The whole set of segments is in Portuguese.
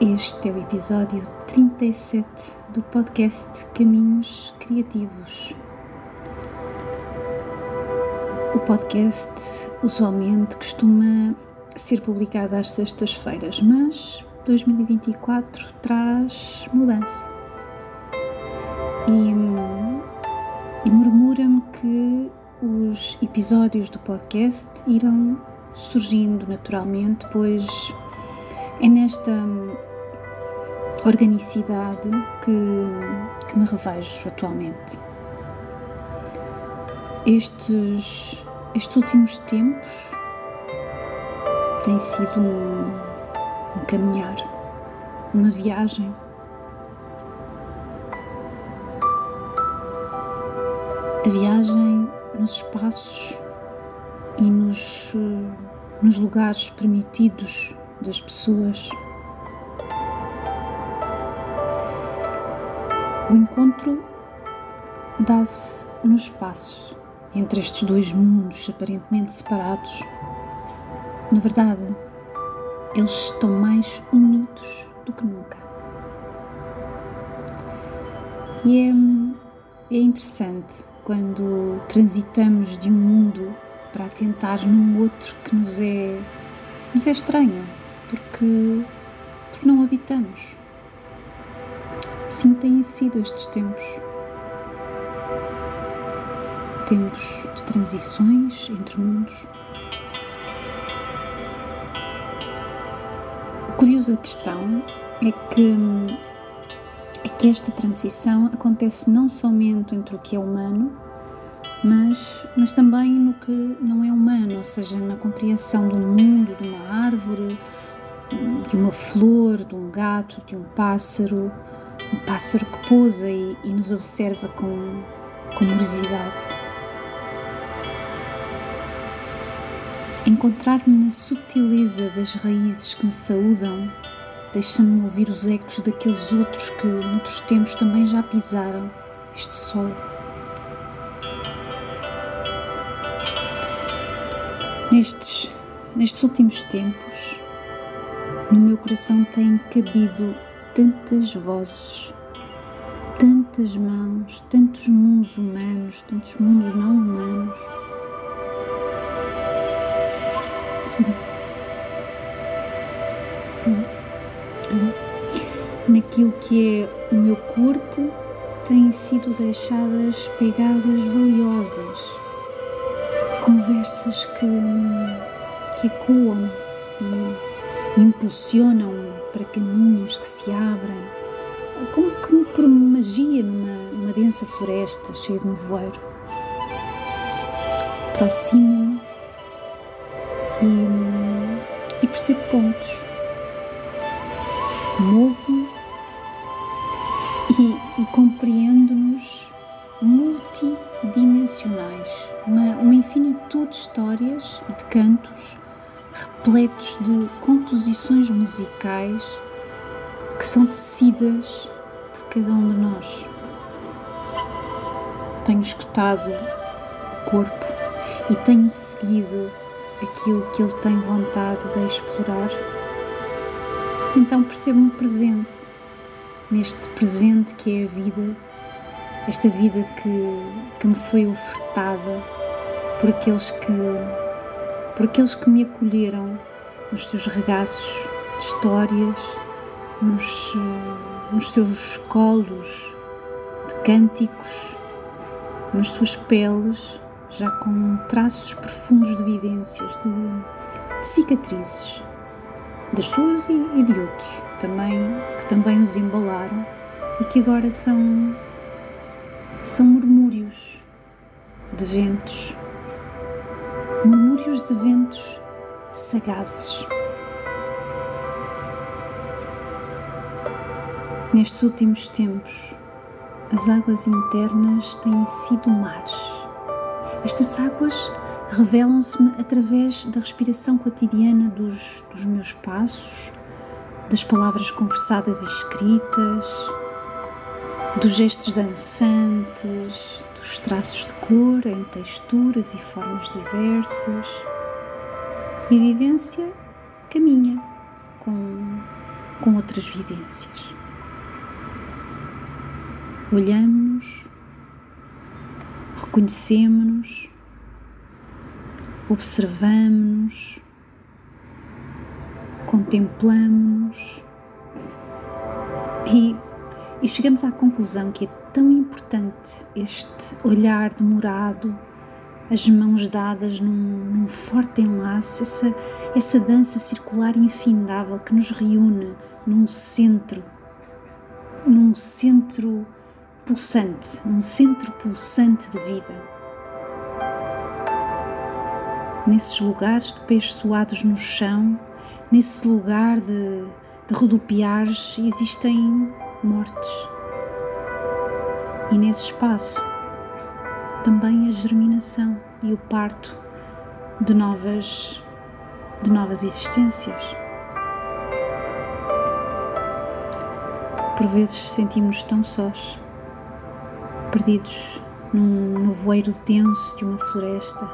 Este é o episódio 37 do podcast Caminhos Criativos. O podcast usualmente costuma ser publicado às sextas-feiras, mas 2024 traz mudança. E, e murmura-me que os episódios do podcast irão surgindo naturalmente, pois é nesta organicidade que, que me revejo atualmente. Estes, estes últimos tempos têm sido um, um caminhar, uma viagem. A viagem nos espaços e nos, nos lugares permitidos das pessoas. O encontro dá-se no espaço entre estes dois mundos aparentemente separados. Na verdade, eles estão mais unidos do que nunca. E é, é interessante quando transitamos de um mundo para tentar num outro que nos é, nos é estranho, porque, porque não habitamos. Assim têm sido estes tempos. Tempos de transições entre mundos. A curiosa questão é que, é que esta transição acontece não somente entre o que é humano mas, mas também no que não é humano, ou seja, na compreensão do mundo, de uma árvore, de uma flor, de um gato, de um pássaro, um pássaro que pousa e, e nos observa com, morosidade. Encontrar-me na subtileza das raízes que me saúdam, deixando-me ouvir os ecos daqueles outros que, noutros tempos, também já pisaram este sol. Nestes, nestes últimos tempos, no meu coração têm cabido tantas vozes, tantas mãos, tantos mundos humanos, tantos mundos não humanos. Naquilo que é o meu corpo, têm sido deixadas pegadas valiosas conversas que, que ecoam e impulsionam para caminhos que se abrem, como que por magia numa, numa densa floresta cheia de nevoeiro. Aproximo-me e, e percebo pontos. Movo-me e, e compreendo-nos multidimensionais, uma, uma infinitude de histórias e de cantos repletos de composições musicais que são tecidas por cada um de nós. Tenho escutado o corpo e tenho seguido aquilo que ele tem vontade de explorar. Então percebo-me presente, neste presente que é a vida esta vida que, que me foi ofertada por aqueles que, por aqueles que me acolheram nos seus regaços de histórias, nos, eh, nos seus colos de cânticos, nas suas peles, já com traços profundos de vivências, de, de cicatrizes, das suas e, e de outros também, que também os embalaram e que agora são, são murmúrios de ventos, murmúrios de ventos sagazes. Nestes últimos tempos, as águas internas têm sido mares. Estas águas revelam-se-me através da respiração cotidiana dos, dos meus passos, das palavras conversadas e escritas, dos gestos dançantes, traços de cor em texturas e formas diversas. E a vivência caminha com, com outras vivências. Olhamos-nos, reconhecemos-nos, observamos-nos, contemplamos-nos e, e chegamos à conclusão que é tão importante este olhar demorado, as mãos dadas num, num forte enlace, essa, essa dança circular infindável que nos reúne num centro, num centro pulsante, num centro pulsante de vida. Nesses lugares de pés suados no chão, nesse lugar de, de rodopiares, existem mortes. E nesse espaço, também a germinação e o parto de novas, de novas existências. Por vezes sentimos tão sós perdidos num nevoeiro denso de uma floresta,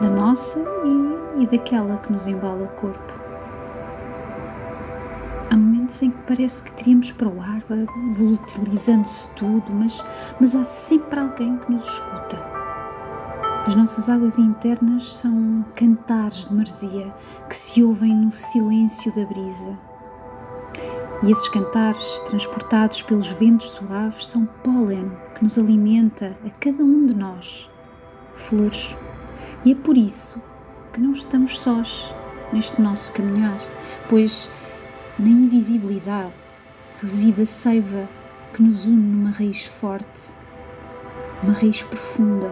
da nossa e, e daquela que nos embala o corpo. Momentos em que parece que queríamos para o ar, volatilizando-se tudo, mas, mas há sempre alguém que nos escuta. As nossas águas internas são cantares de maresia que se ouvem no silêncio da brisa e esses cantares, transportados pelos ventos suaves, são pólen que nos alimenta a cada um de nós, flores. E é por isso que não estamos sós neste nosso caminhar, pois na invisibilidade reside a seiva que nos une numa raiz forte, uma raiz profunda,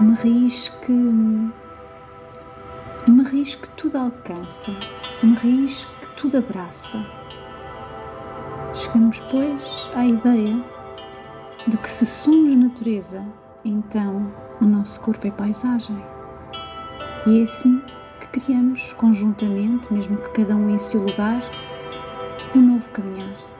uma raiz que. uma raiz que tudo alcança, uma raiz tudo abraça. Chegamos, pois, à ideia de que se somos natureza, então o nosso corpo é paisagem. E é assim que criamos conjuntamente, mesmo que cada um em seu lugar, um novo caminhar.